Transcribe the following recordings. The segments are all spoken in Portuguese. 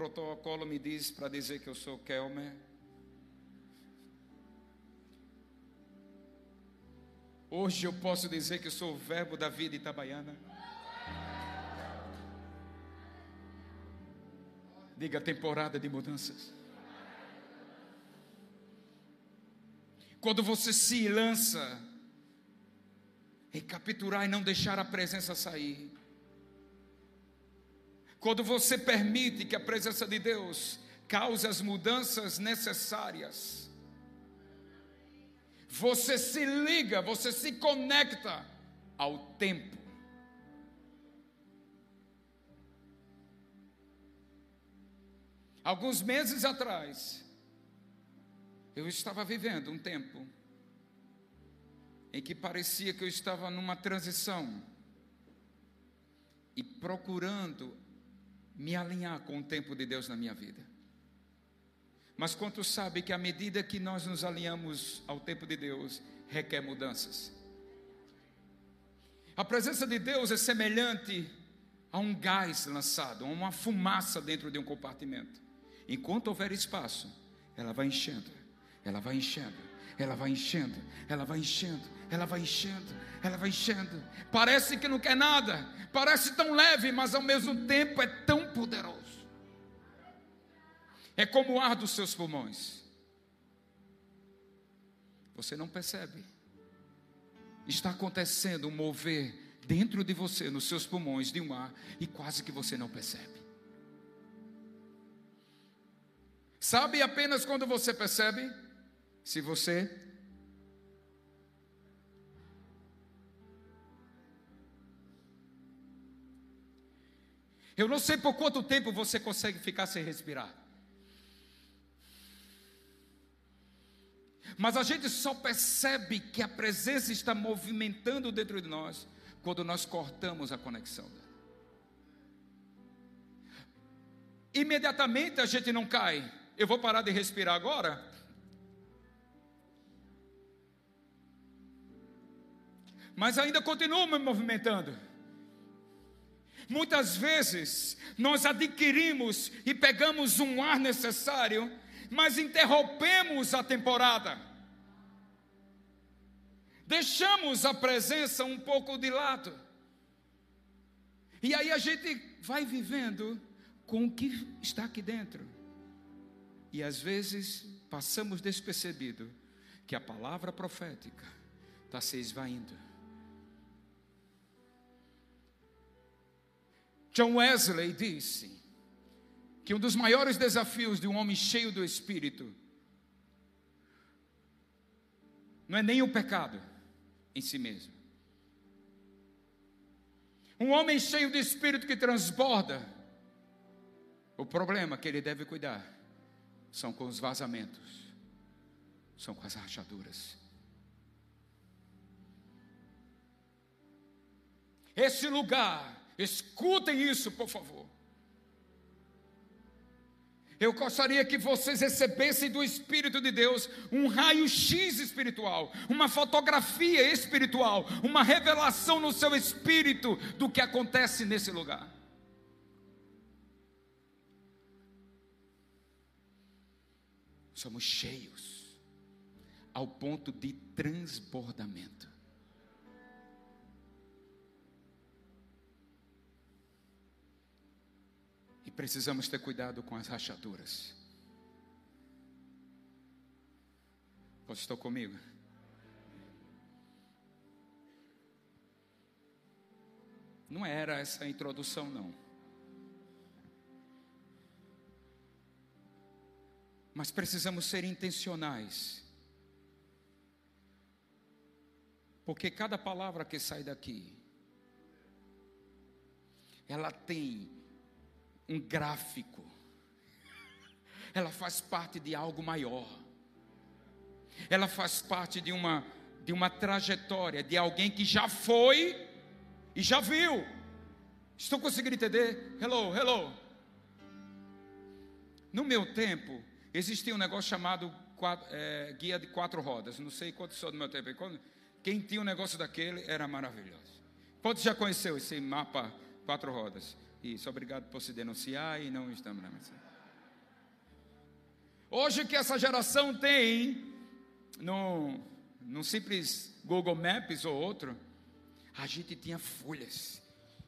protocolo me diz para dizer que eu sou Kelmer. Hoje eu posso dizer que eu sou o verbo da vida itabaiana. Diga temporada de mudanças. Quando você se lança em capturar e não deixar a presença sair. Quando você permite que a presença de Deus cause as mudanças necessárias, você se liga, você se conecta ao tempo. Alguns meses atrás, eu estava vivendo um tempo em que parecia que eu estava numa transição e procurando me alinhar com o tempo de Deus na minha vida. Mas quanto sabe que à medida que nós nos alinhamos ao tempo de Deus, requer mudanças. A presença de Deus é semelhante a um gás lançado, a uma fumaça dentro de um compartimento. Enquanto houver espaço, ela vai enchendo, ela vai enchendo, ela vai enchendo, ela vai enchendo, ela vai enchendo, ela vai enchendo. Parece que não quer nada, parece tão leve, mas ao mesmo tempo é tão poderoso. É como o ar dos seus pulmões. Você não percebe. Está acontecendo um mover dentro de você, nos seus pulmões, de um ar, e quase que você não percebe. Sabe apenas quando você percebe? Se você Eu não sei por quanto tempo você consegue ficar sem respirar. Mas a gente só percebe que a presença está movimentando dentro de nós quando nós cortamos a conexão dela. Imediatamente a gente não cai. Eu vou parar de respirar agora? Mas ainda continuo me movimentando. Muitas vezes nós adquirimos e pegamos um ar necessário, mas interrompemos a temporada. Deixamos a presença um pouco de lado. E aí a gente vai vivendo com o que está aqui dentro. E às vezes passamos despercebido que a palavra profética está se esvaindo John Wesley disse que um dos maiores desafios de um homem cheio do Espírito não é nem o pecado em si mesmo. Um homem cheio de Espírito que transborda, o problema que ele deve cuidar são com os vazamentos, são com as rachaduras. Esse lugar Escutem isso, por favor. Eu gostaria que vocês recebessem do Espírito de Deus um raio-x espiritual, uma fotografia espiritual, uma revelação no seu espírito do que acontece nesse lugar. Somos cheios ao ponto de transbordamento. Precisamos ter cuidado com as rachaduras. Você está comigo? Não era essa a introdução, não. Mas precisamos ser intencionais. Porque cada palavra que sai daqui, ela tem um gráfico. Ela faz parte de algo maior. Ela faz parte de uma de uma trajetória de alguém que já foi e já viu. Estou conseguindo entender? Hello, hello. No meu tempo, existia um negócio chamado é, guia de quatro rodas. Não sei quantos são do meu tempo. Quem tinha um negócio daquele era maravilhoso. Quantos já conheceu esse mapa quatro rodas? Isso, obrigado por se denunciar e não estamos na mensagem. Hoje que essa geração tem, no, no simples Google Maps ou outro, a gente tinha folhas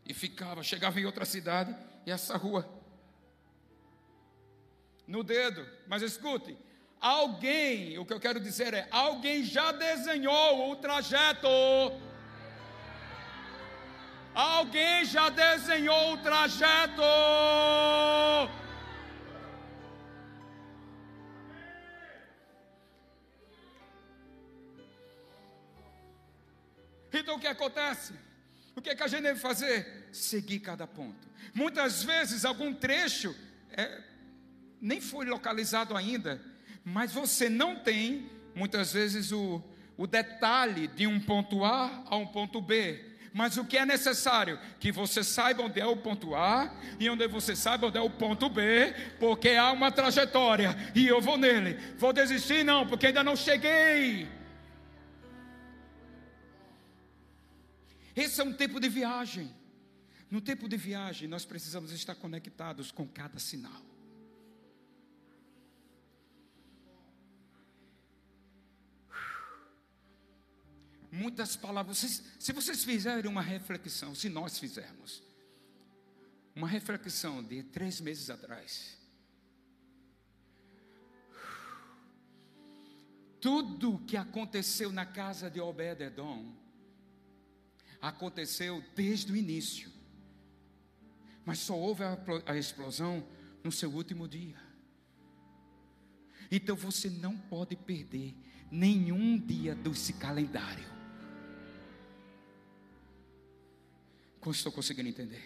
e ficava, chegava em outra cidade e essa rua no dedo. Mas escute, alguém, o que eu quero dizer é, alguém já desenhou o trajeto Alguém já desenhou o trajeto? Então o que acontece? O que, é que a gente deve fazer? Seguir cada ponto. Muitas vezes algum trecho é, nem foi localizado ainda, mas você não tem, muitas vezes, o, o detalhe de um ponto A a um ponto B. Mas o que é necessário? Que você saiba onde é o ponto A e onde você saiba onde é o ponto B, porque há uma trajetória e eu vou nele. Vou desistir? Não, porque ainda não cheguei. Esse é um tempo de viagem. No tempo de viagem, nós precisamos estar conectados com cada sinal. Muitas palavras. Se vocês fizerem uma reflexão, se nós fizermos, uma reflexão de três meses atrás, tudo que aconteceu na casa de Obed-Edom aconteceu desde o início, mas só houve a explosão no seu último dia. Então você não pode perder nenhum dia desse calendário. Estou conseguindo entender?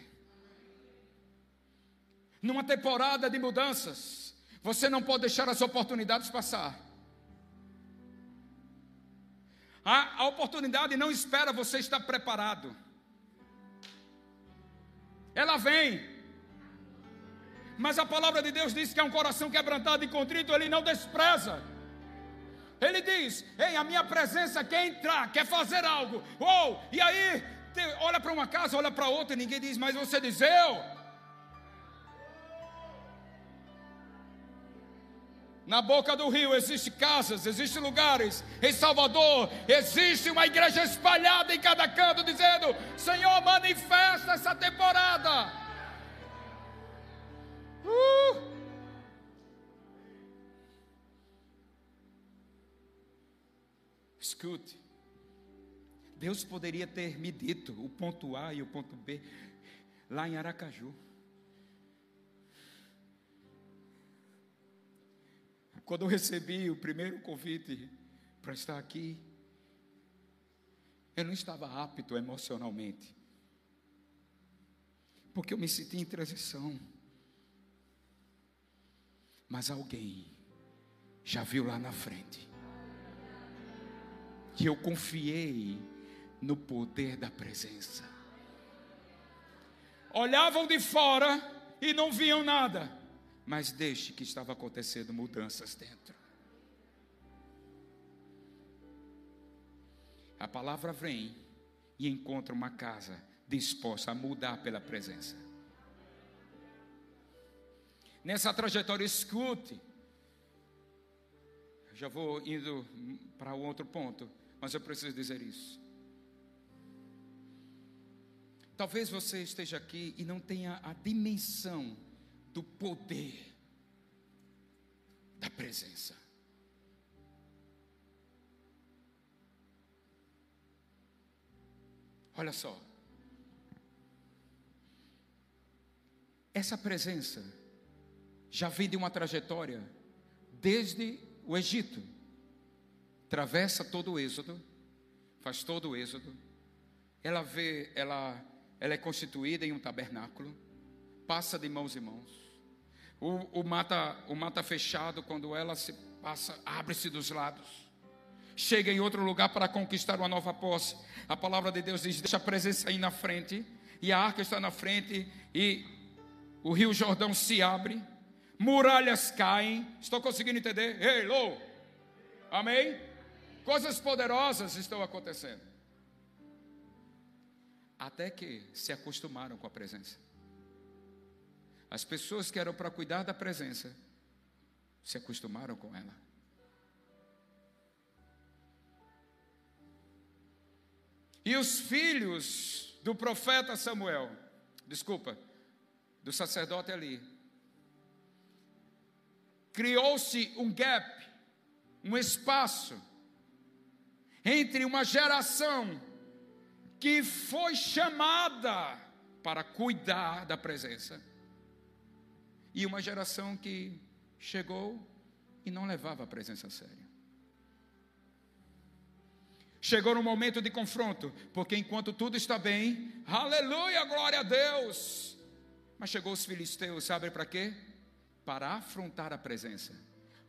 Numa temporada de mudanças, você não pode deixar as oportunidades passar. A, a oportunidade não espera você estar preparado. Ela vem. Mas a palavra de Deus diz que é um coração quebrantado e contrito, ele não despreza. Ele diz: Ei, a minha presença quer entrar, quer fazer algo. Ou, oh, e aí olha para uma casa, olha para outra e ninguém diz, mas você diz eu. Na boca do rio existem casas, existem lugares. Em Salvador existe uma igreja espalhada em cada canto, dizendo: Senhor, manifesta essa temporada. Uh! Escute. Deus poderia ter me dito o ponto A e o ponto B lá em Aracaju. Quando eu recebi o primeiro convite para estar aqui, eu não estava apto emocionalmente, porque eu me senti em transição. Mas alguém já viu lá na frente, que eu confiei no poder da presença. Olhavam de fora e não viam nada, mas deixe que estava acontecendo mudanças dentro. A palavra vem e encontra uma casa disposta a mudar pela presença. Nessa trajetória, escute. Já vou indo para outro ponto, mas eu preciso dizer isso. Talvez você esteja aqui e não tenha a dimensão do poder da presença. Olha só. Essa presença já vem de uma trajetória desde o Egito. Atravessa todo o Êxodo, faz todo o Êxodo. Ela vê, ela ela é constituída em um tabernáculo, passa de mãos em mãos. O, o mata, o mata fechado, quando ela se passa, abre-se dos lados. Chega em outro lugar para conquistar uma nova posse. A palavra de Deus diz: deixa a presença aí na frente, e a arca está na frente, e o rio Jordão se abre, muralhas caem. Estou conseguindo entender? Hello! Amém? Coisas poderosas estão acontecendo até que se acostumaram com a presença. As pessoas que eram para cuidar da presença se acostumaram com ela. E os filhos do profeta Samuel, desculpa, do sacerdote ali, criou-se um gap, um espaço entre uma geração que foi chamada para cuidar da presença e uma geração que chegou e não levava a presença a sério. Chegou no momento de confronto, porque enquanto tudo está bem, aleluia, glória a Deus. Mas chegou os filisteus, sabe para quê? Para afrontar a presença.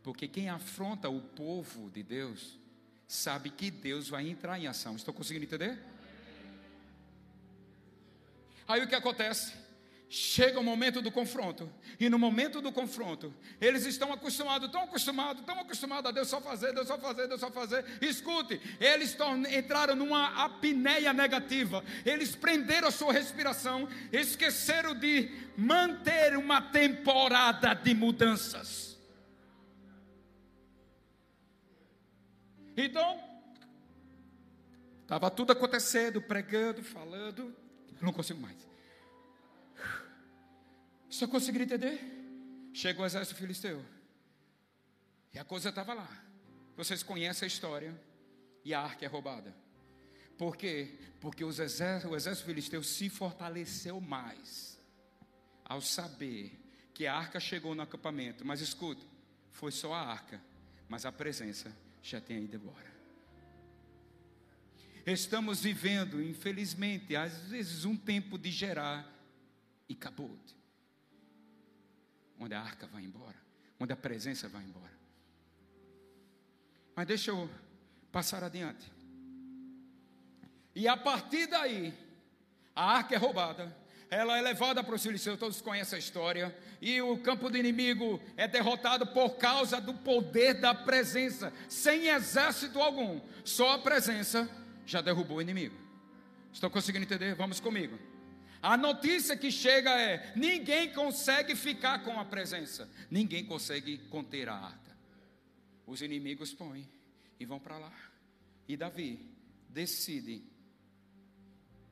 Porque quem afronta o povo de Deus, sabe que Deus vai entrar em ação. Estou conseguindo entender? Aí o que acontece? Chega o momento do confronto, e no momento do confronto, eles estão acostumados, tão acostumados, tão acostumados a Deus só fazer, Deus só fazer, Deus só fazer. Escute, eles entraram numa apneia negativa, eles prenderam a sua respiração, esqueceram de manter uma temporada de mudanças. Então, estava tudo acontecendo, pregando, falando, não consigo mais. Só conseguiram entender? Chegou o exército filisteu. E a coisa estava lá. Vocês conhecem a história. E a arca é roubada. Por quê? Porque o exército, filisteu se fortaleceu mais ao saber que a arca chegou no acampamento. Mas escuta, foi só a arca, mas a presença já tinha ido embora. Estamos vivendo, infelizmente, às vezes um tempo de gerar e acabou onde a arca vai embora, onde a presença vai embora. Mas deixa eu passar adiante. E a partir daí, a arca é roubada, ela é levada para o Siliceu, todos conhecem a história, e o campo do inimigo é derrotado por causa do poder da presença, sem exército algum, só a presença já derrubou o inimigo. Estão conseguindo entender? Vamos comigo. A notícia que chega é: ninguém consegue ficar com a presença, ninguém consegue conter a arca. Os inimigos põem e vão para lá. E Davi decide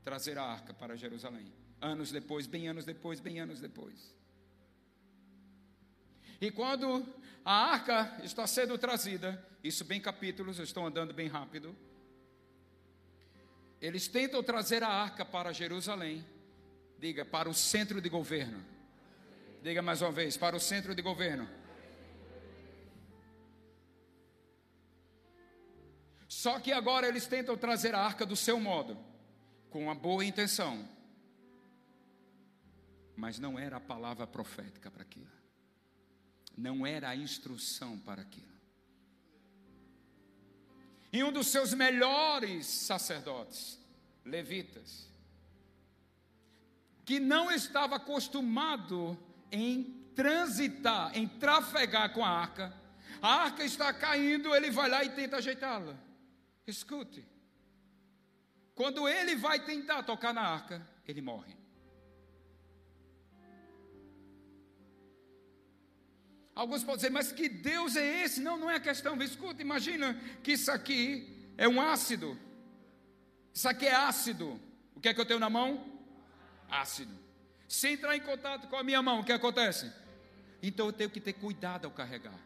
trazer a arca para Jerusalém. Anos depois, bem anos depois, bem anos depois. E quando a arca está sendo trazida, isso bem capítulos, eu estou andando bem rápido. Eles tentam trazer a arca para Jerusalém. Diga para o centro de governo. Diga mais uma vez, para o centro de governo. Só que agora eles tentam trazer a arca do seu modo, com uma boa intenção. Mas não era a palavra profética para aquilo. Não era a instrução para aquilo. E um dos seus melhores sacerdotes, levitas, que não estava acostumado em transitar, em trafegar com a arca. A arca está caindo, ele vai lá e tenta ajeitá-la. Escute. Quando ele vai tentar tocar na arca, ele morre. Alguns podem dizer, mas que Deus é esse? Não, não é a questão. Escuta, imagina que isso aqui é um ácido. Isso aqui é ácido. O que é que eu tenho na mão? ácido. Se entrar em contato com a minha mão, o que acontece? Então eu tenho que ter cuidado ao carregar.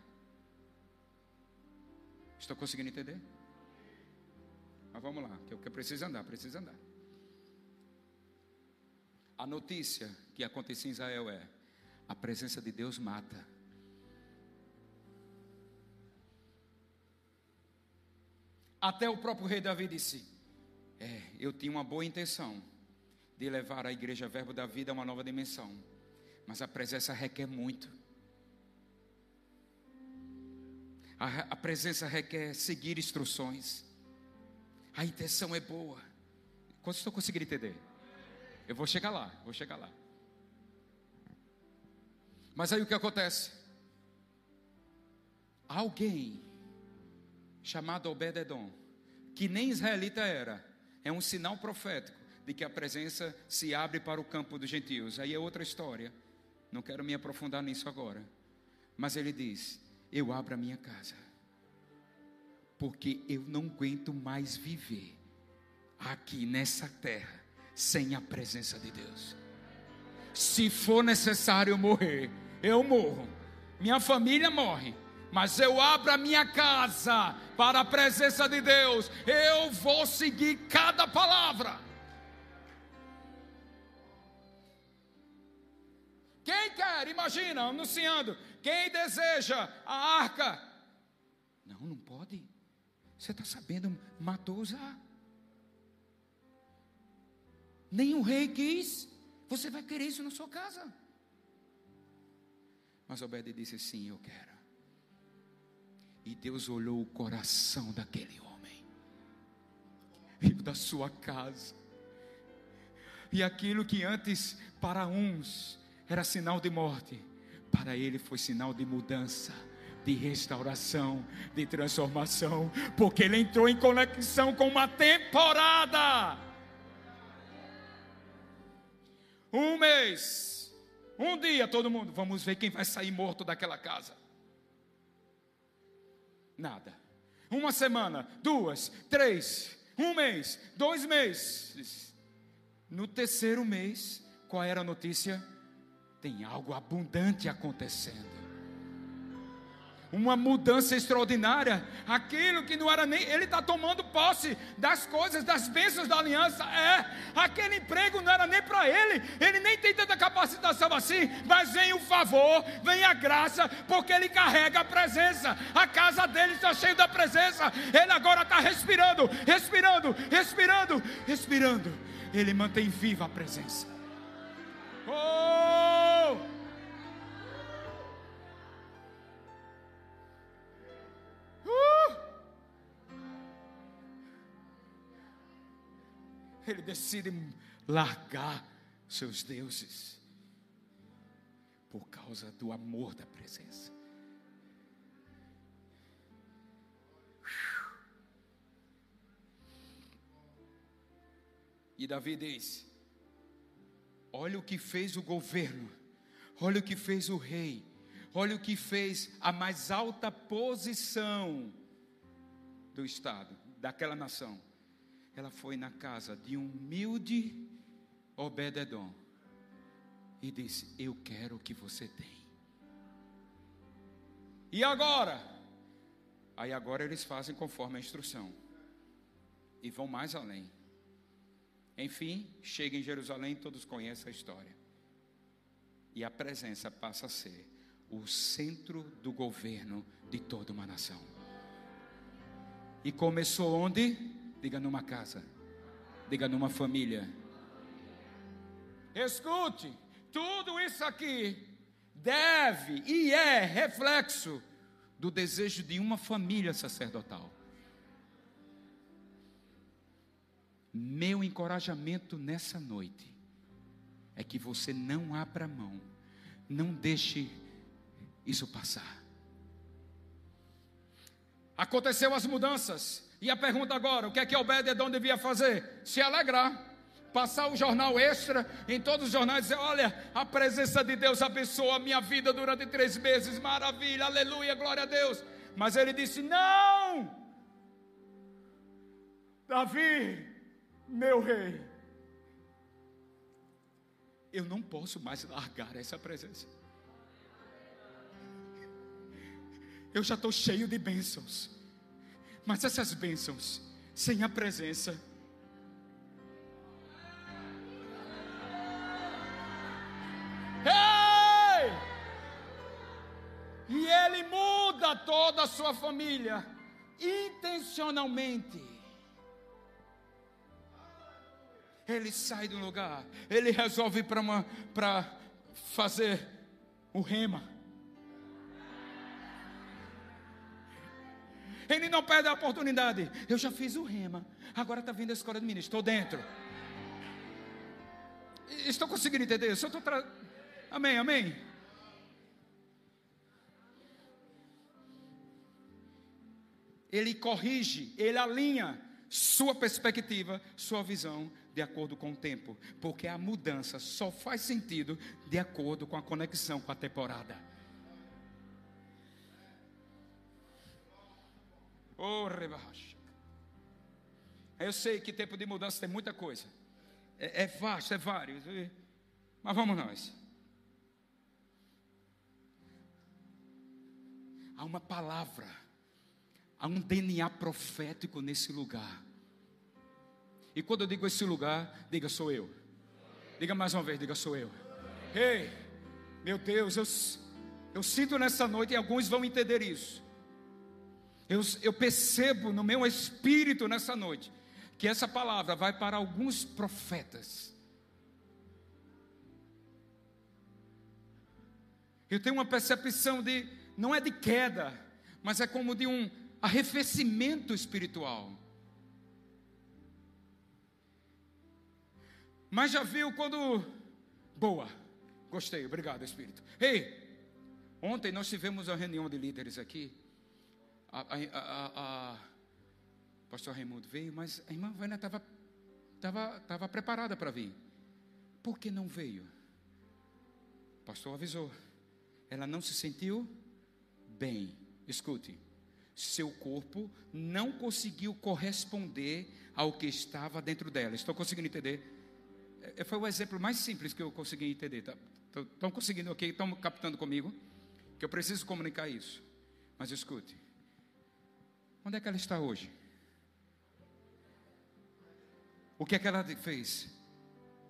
Estou conseguindo entender? Mas vamos lá, que eu preciso andar, preciso andar. A notícia que aconteceu em Israel é: a presença de Deus mata. Até o próprio rei Davi disse: É, eu tinha uma boa intenção, de levar a igreja Verbo da Vida a uma nova dimensão. Mas a presença requer muito. A, a presença requer seguir instruções. A intenção é boa. Quanto estou conseguindo entender? Eu vou chegar lá, vou chegar lá. Mas aí o que acontece? Alguém chamado Obededon, que nem israelita era, é um sinal profético de que a presença se abre para o campo dos gentios. Aí é outra história. Não quero me aprofundar nisso agora. Mas ele diz: Eu abro a minha casa, porque eu não aguento mais viver aqui nessa terra sem a presença de Deus. Se for necessário morrer, eu morro. Minha família morre. Mas eu abro a minha casa para a presença de Deus. Eu vou seguir cada palavra. Quem quer, imagina, anunciando. Quem deseja a arca? Não, não pode. Você está sabendo, matou. Nem o rei quis. Você vai querer isso na sua casa. Mas Obed disse: Sim, eu quero. E Deus olhou o coração daquele homem, viu da sua casa. E aquilo que antes para uns era sinal de morte, para ele foi sinal de mudança, de restauração, de transformação, porque ele entrou em conexão com uma temporada. Um mês, um dia, todo mundo, vamos ver quem vai sair morto daquela casa. Nada. Uma semana, duas, três, um mês, dois meses. No terceiro mês, qual era a notícia? Tem algo abundante acontecendo uma mudança extraordinária. Aquilo que não era nem. Ele está tomando posse das coisas, das bênçãos da aliança. É, aquele emprego não era nem para ele. Ele nem tem tanta capacitação assim. Mas vem o favor, vem a graça, porque ele carrega a presença. A casa dele está cheia da presença. Ele agora está respirando, respirando, respirando, respirando. Ele mantém viva a presença. Oh! Ele decide largar seus deuses por causa do amor da presença. E Davi diz: Olha o que fez o governo, olha o que fez o rei, olha o que fez a mais alta posição do Estado, daquela nação ela foi na casa de um humilde Obededon e disse: Eu quero o que você tem. E agora? Aí agora eles fazem conforme a instrução e vão mais além. Enfim, chega em Jerusalém, todos conhecem a história. E a presença passa a ser o centro do governo de toda uma nação. E começou onde? Diga numa casa. Diga numa família. Escute, tudo isso aqui deve e é reflexo do desejo de uma família sacerdotal. Meu encorajamento nessa noite é que você não abra mão, não deixe isso passar. Aconteceu as mudanças, e a pergunta agora: o que é que Obed-Edom devia fazer? Se alegrar. Passar o jornal extra em todos os jornais dizer: Olha, a presença de Deus abençoou a minha vida durante três meses, maravilha, aleluia, glória a Deus. Mas ele disse: Não, Davi, meu rei, eu não posso mais largar essa presença. Eu já estou cheio de bênçãos. Mas essas bênçãos, sem a presença, Ei! E ele muda toda a sua família intencionalmente. Ele sai do lugar, ele resolve para fazer o rema. Ele não perde a oportunidade. Eu já fiz o rema. Agora está vindo a escola de ministro. Estou dentro. Estou conseguindo entender. Estou tra... Amém, amém. Ele corrige, ele alinha sua perspectiva, sua visão de acordo com o tempo, porque a mudança só faz sentido de acordo com a conexão com a temporada. Oh, rebaixo. Eu sei que tempo de mudança tem muita coisa. É, é vasto, é vários. Mas vamos nós. Há uma palavra, há um DNA profético nesse lugar. E quando eu digo esse lugar, diga sou eu. Diga mais uma vez, diga sou eu. Ei, meu Deus, eu, eu sinto nessa noite e alguns vão entender isso. Eu, eu percebo no meu espírito nessa noite que essa palavra vai para alguns profetas. Eu tenho uma percepção de não é de queda, mas é como de um arrefecimento espiritual. Mas já viu quando. Boa, gostei, obrigado, Espírito. Ei, ontem nós tivemos uma reunião de líderes aqui. A, a, a, pastor Raimundo veio, mas a irmã Vânia estava tava, tava preparada para vir. Por que não veio? O pastor avisou. Ela não se sentiu bem. Escute, seu corpo não conseguiu corresponder ao que estava dentro dela. Estou conseguindo entender? É, foi o exemplo mais simples que eu consegui entender. Tá? Estão conseguindo, ok? Estão captando comigo? Que eu preciso comunicar isso. Mas escute, onde é que ela está hoje? O que é que ela fez?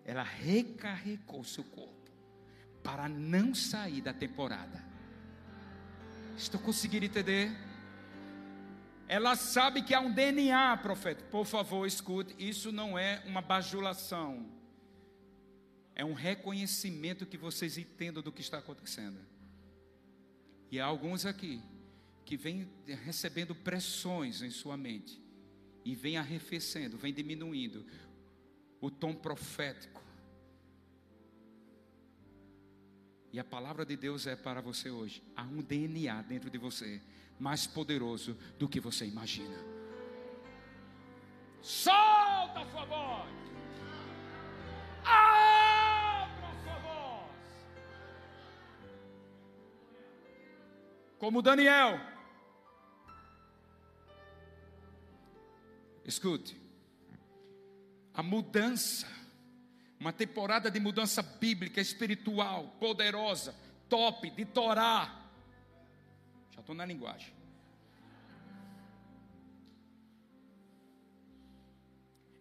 Ela recarregou seu corpo para não sair da temporada. Estou conseguindo entender? Ela sabe que há um DNA, profeta. Por favor, escute. Isso não é uma bajulação. É um reconhecimento que vocês entendam do que está acontecendo. E há alguns aqui que vêm recebendo pressões em sua mente e vem arrefecendo, vem diminuindo o tom profético E a palavra de Deus é para você hoje. Há um DNA dentro de você mais poderoso do que você imagina. Solta a sua voz. Abra a sua voz. Como Daniel. Escute. A mudança uma temporada de mudança bíblica, espiritual, poderosa, top, de Torá. Já estou na linguagem.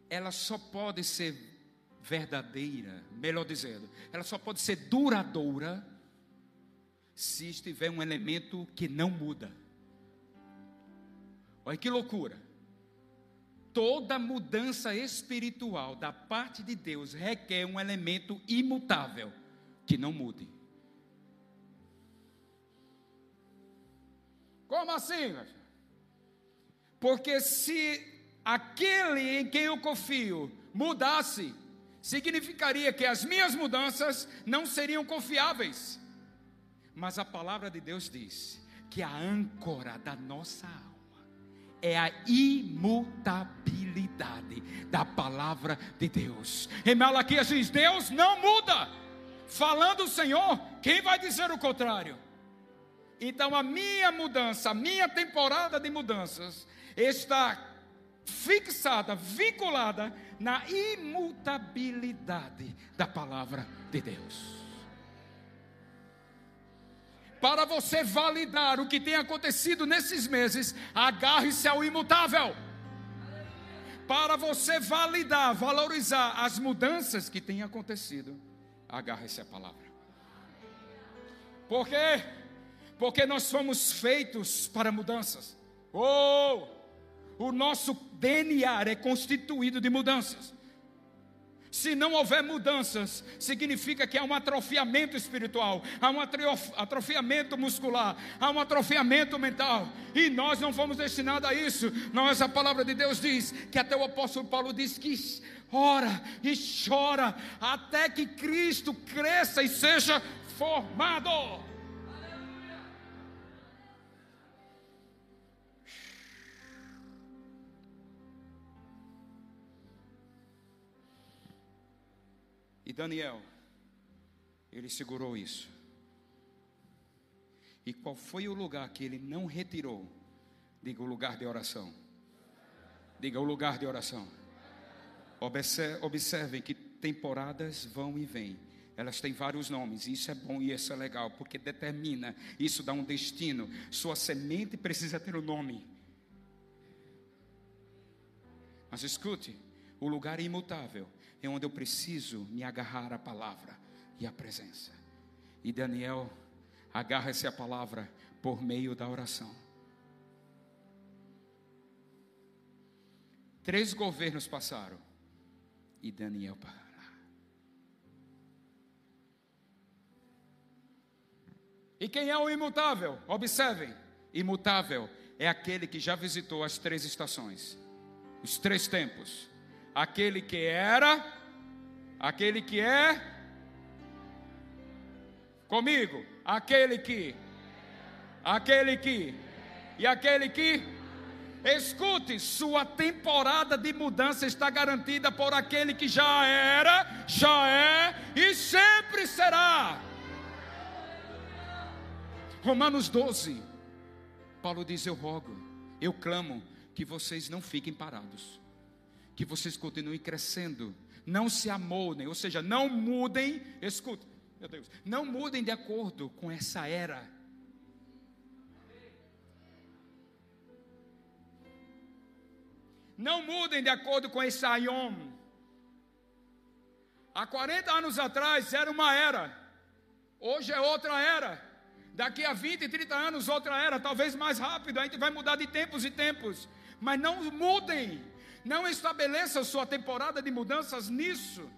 Ela só pode ser verdadeira, melhor dizendo, ela só pode ser duradoura se estiver um elemento que não muda. Olha que loucura toda mudança espiritual da parte de Deus requer um elemento imutável que não mude. Como assim? Porque se aquele em quem eu confio mudasse, significaria que as minhas mudanças não seriam confiáveis. Mas a palavra de Deus diz que a âncora da nossa alma é a imutabilidade da palavra de Deus. Em Malaquias diz: Deus não muda. Falando o Senhor, quem vai dizer o contrário? Então a minha mudança, a minha temporada de mudanças está fixada, vinculada na imutabilidade da palavra de Deus para você validar o que tem acontecido nesses meses, agarre-se ao imutável. Para você validar, valorizar as mudanças que têm acontecido, agarre-se à palavra. Por quê? Porque nós fomos feitos para mudanças. Oh! O nosso DNA é constituído de mudanças. Se não houver mudanças, significa que há um atrofiamento espiritual, há um atrofiamento muscular, há um atrofiamento mental, e nós não fomos destinados a isso. Nós, a palavra de Deus diz que até o apóstolo Paulo diz que ora e chora até que Cristo cresça e seja formado. Daniel, ele segurou isso. E qual foi o lugar que ele não retirou? Diga o lugar de oração. Diga o lugar de oração. Observem que temporadas vão e vêm. Elas têm vários nomes, isso é bom e isso é legal, porque determina, isso dá um destino. Sua semente precisa ter o um nome. Mas escute, o lugar imutável é onde eu preciso me agarrar à palavra e à presença. E Daniel agarra-se à palavra por meio da oração. Três governos passaram e Daniel parará. E quem é o imutável? Observem: imutável é aquele que já visitou as três estações, os três tempos. Aquele que era, aquele que é, comigo, aquele que, aquele que, e aquele que Escute, sua temporada de mudança está garantida por aquele que já era, já é e sempre será. Romanos 12, Paulo diz: Eu rogo, eu clamo que vocês não fiquem parados, que vocês continuem crescendo, não se amoldem, ou seja, não mudem. Escute, meu Deus, não mudem de acordo com essa era Não mudem de acordo com esse aion. Há 40 anos atrás era uma era, hoje é outra era. Daqui a 20, 30 anos, outra era, talvez mais rápido, a gente vai mudar de tempos e tempos. Mas não mudem, não estabeleçam sua temporada de mudanças nisso.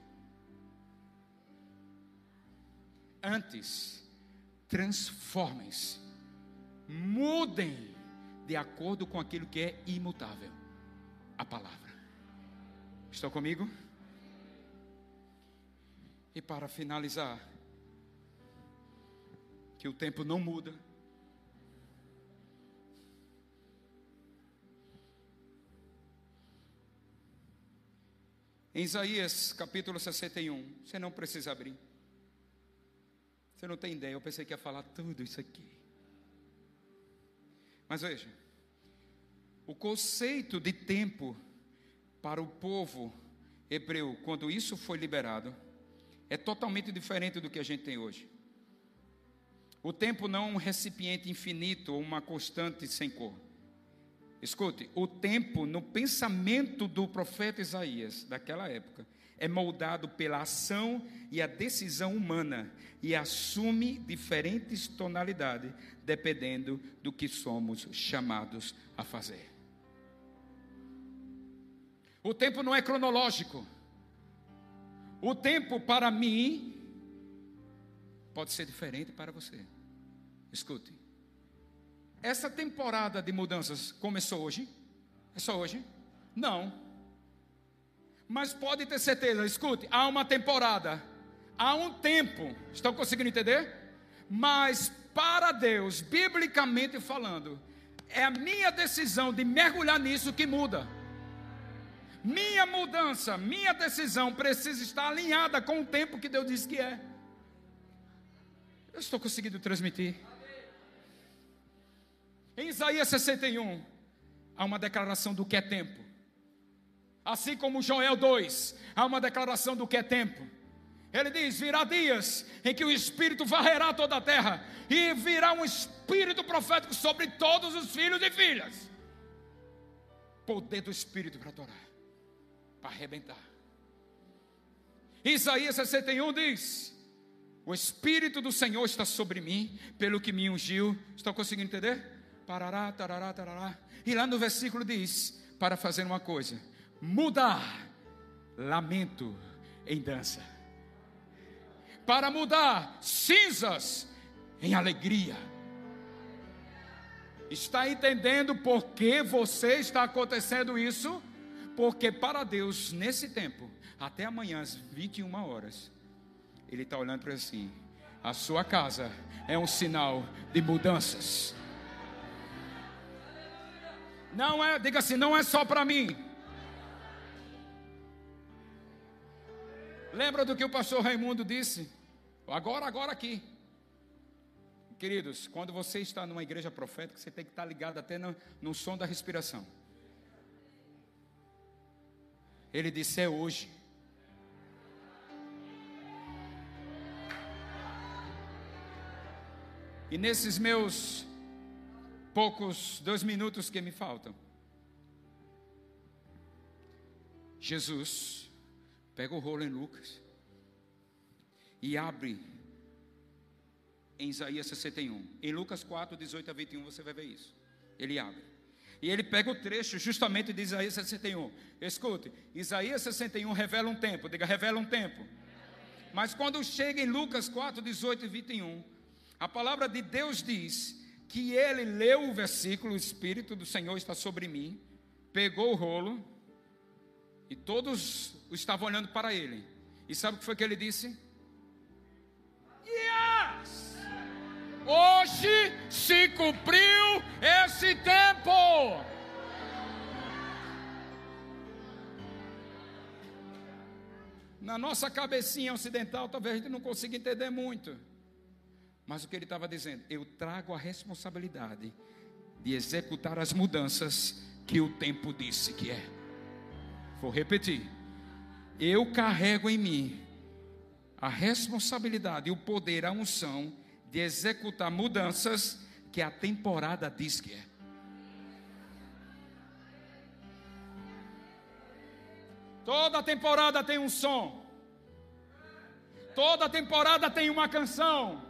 Antes, transformem-se, mudem de acordo com aquilo que é imutável a palavra. Estão comigo? E para finalizar, que o tempo não muda. Em Isaías capítulo 61, você não precisa abrir. Você não tem ideia, eu pensei que ia falar tudo isso aqui. Mas veja, o conceito de tempo para o povo hebreu, quando isso foi liberado, é totalmente diferente do que a gente tem hoje. O tempo não é um recipiente infinito ou uma constante sem cor. Escute, o tempo no pensamento do profeta Isaías daquela época é moldado pela ação e a decisão humana e assume diferentes tonalidades dependendo do que somos chamados a fazer. O tempo não é cronológico. O tempo para mim pode ser diferente para você. Escute. Essa temporada de mudanças começou hoje? É só hoje? Não. Mas pode ter certeza, escute, há uma temporada, há um tempo. Estão conseguindo entender? Mas para Deus, biblicamente falando, é a minha decisão de mergulhar nisso que muda. Minha mudança, minha decisão precisa estar alinhada com o tempo que Deus diz que é. Eu estou conseguindo transmitir. Em Isaías 61, há uma declaração do que é tempo. Assim como Joel 2, há uma declaração do que é tempo. Ele diz: virá dias em que o Espírito varrerá toda a terra, e virá um Espírito profético sobre todos os filhos e filhas. Poder do Espírito para adorar para arrebentar. Isaías 61 diz: O Espírito do Senhor está sobre mim, pelo que me ungiu. Estão conseguindo entender? Parará, tarará, tarará. E lá no versículo diz: Para fazer uma coisa, mudar lamento em dança. Para mudar cinzas em alegria. Está entendendo por que você está acontecendo isso? Porque para Deus, nesse tempo, até amanhã às 21 horas, Ele está olhando para assim: a sua casa é um sinal de mudanças. Não é, diga assim, não é só para mim. Lembra do que o pastor Raimundo disse? Agora, agora aqui. Queridos, quando você está numa igreja profética, você tem que estar ligado até no, no som da respiração. Ele disse: É hoje. E nesses meus poucos dois minutos que me faltam, Jesus pega o rolo em Lucas e abre em Isaías 61. Em Lucas 4, 18 a 21, você vai ver isso. Ele abre. E ele pega o trecho justamente de Isaías 61. Escute, Isaías 61 revela um tempo, diga, revela um tempo. Mas quando chega em Lucas 4, 18 e 21, a palavra de Deus diz que ele leu o versículo, o Espírito do Senhor está sobre mim, pegou o rolo, e todos estavam olhando para ele. E sabe o que foi que ele disse? Yes! Hoje se cumpriu esse tempo. Na nossa cabecinha ocidental, talvez a gente não consiga entender muito. Mas o que ele estava dizendo? Eu trago a responsabilidade de executar as mudanças que o tempo disse que é. Vou repetir. Eu carrego em mim a responsabilidade, o poder, a unção de executar mudanças que a temporada diz que é. Toda temporada tem um som. Toda temporada tem uma canção.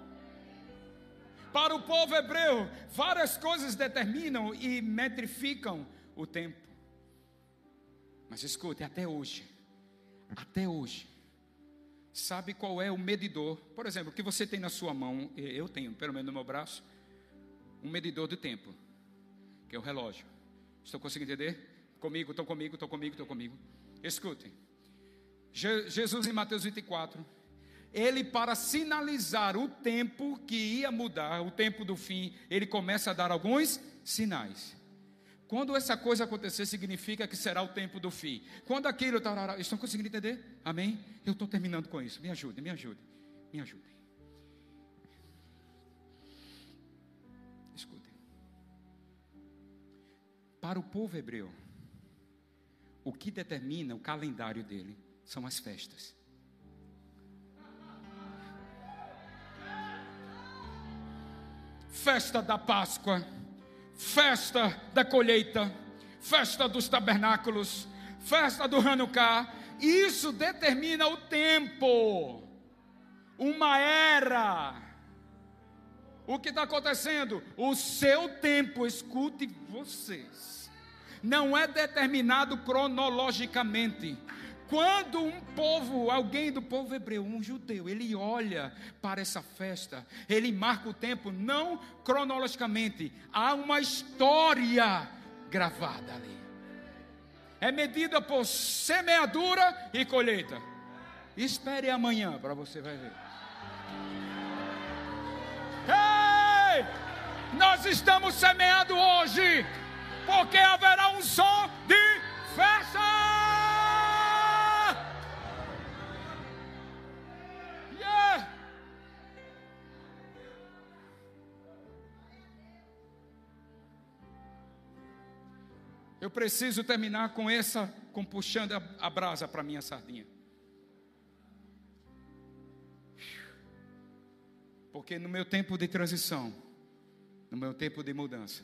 Para o povo hebreu, várias coisas determinam e metrificam o tempo. Mas escute, até hoje, até hoje, sabe qual é o medidor? Por exemplo, o que você tem na sua mão, eu tenho, pelo menos no meu braço, um medidor de tempo, que é o relógio. Estou conseguindo entender? Comigo, estou comigo, estou comigo, estou comigo. Escutem. Jesus em Mateus 24 ele, para sinalizar o tempo que ia mudar, o tempo do fim, ele começa a dar alguns sinais. Quando essa coisa acontecer, significa que será o tempo do fim. Quando aquilo. Estão conseguindo entender? Amém? Eu estou terminando com isso. Me ajude, me ajude, me ajude. Escutem. Para o povo hebreu, o que determina o calendário dele são as festas. Festa da Páscoa, festa da colheita, festa dos tabernáculos, festa do Hanukkah. Isso determina o tempo, uma era. O que está acontecendo? O seu tempo, escute vocês, não é determinado cronologicamente, quando um povo, alguém do povo hebreu, um judeu, ele olha para essa festa, ele marca o tempo, não cronologicamente, há uma história gravada ali. É medida por semeadura e colheita. Espere amanhã para você vai ver. Ei! Nós estamos semeando hoje, porque haverá um som de festa. Eu preciso terminar com essa, com puxando a, a brasa para minha sardinha. Porque no meu tempo de transição, no meu tempo de mudança,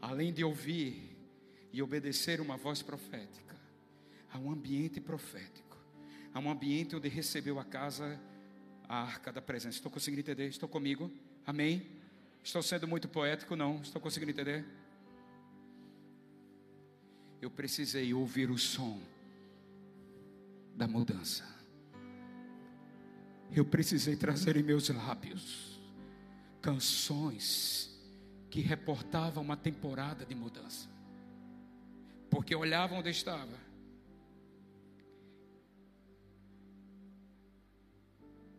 além de ouvir e obedecer uma voz profética, há um ambiente profético, há um ambiente onde recebeu a casa, a arca da presença. Estou conseguindo entender? Estou comigo? Amém? Estou sendo muito poético? Não. Estou conseguindo entender? Eu precisei ouvir o som da mudança. Eu precisei trazer em meus lábios canções que reportavam uma temporada de mudança. Porque olhavam onde estava.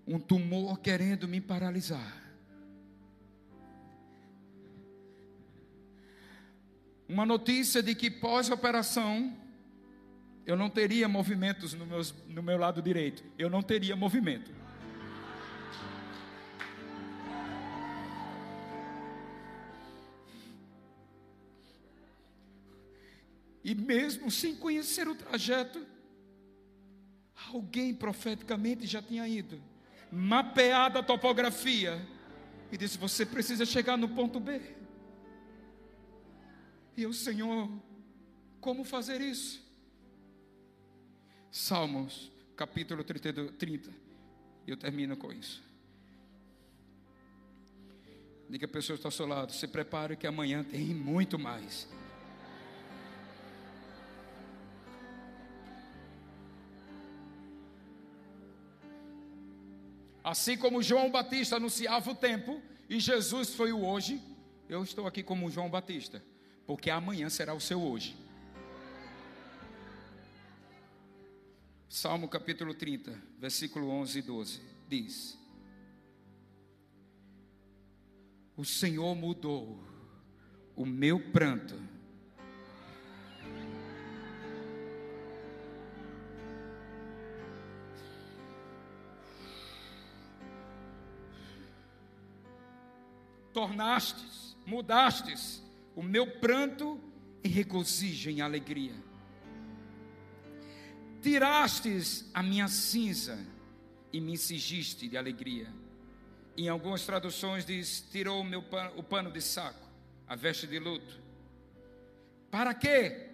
Um tumor querendo me paralisar. Uma notícia de que pós-operação eu não teria movimentos no, meus, no meu lado direito. Eu não teria movimento. E mesmo sem conhecer o trajeto, alguém profeticamente já tinha ido, mapeado a topografia, e disse: Você precisa chegar no ponto B. E eu, Senhor, como fazer isso? Salmos, capítulo 32, 30. E eu termino com isso. Diga a pessoa que está ao seu lado: se prepare que amanhã tem muito mais. Assim como João Batista anunciava o tempo e Jesus foi o hoje, eu estou aqui como João Batista, porque amanhã será o seu hoje. Salmo capítulo 30, versículo 11 e 12 diz: O Senhor mudou o meu pranto. Tornastes, mudastes o meu pranto em regozijo, em alegria tirastes a minha cinza e me cingiste de alegria. Em algumas traduções diz: tirou o, meu pano, o pano de saco, a veste de luto. Para quê?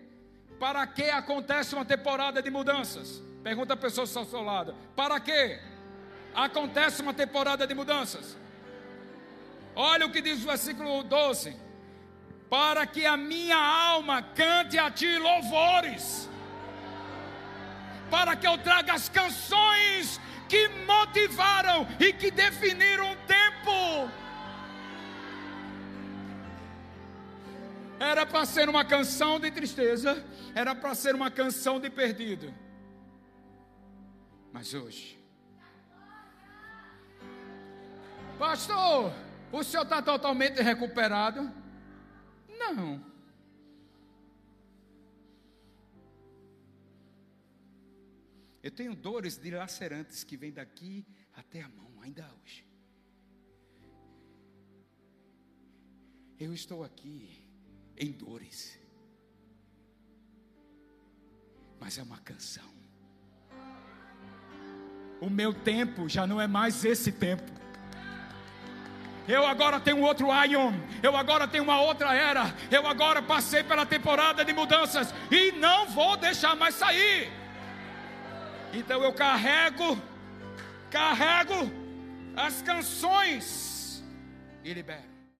Para que acontece uma temporada de mudanças? Pergunta a pessoa ao seu lado. Para que acontece uma temporada de mudanças? Olha o que diz o versículo 12: Para que a minha alma cante a ti louvores para que eu traga as canções que motivaram e que definiram o tempo. Era para ser uma canção de tristeza, era para ser uma canção de perdido. Mas hoje, pastor, o senhor está totalmente recuperado? Não. Eu tenho dores dilacerantes que vêm daqui até a mão, ainda hoje. Eu estou aqui em dores, mas é uma canção. O meu tempo já não é mais esse tempo. Eu agora tenho outro Ion, eu agora tenho uma outra era, eu agora passei pela temporada de mudanças e não vou deixar mais sair. Então eu carrego, carrego as canções e libero.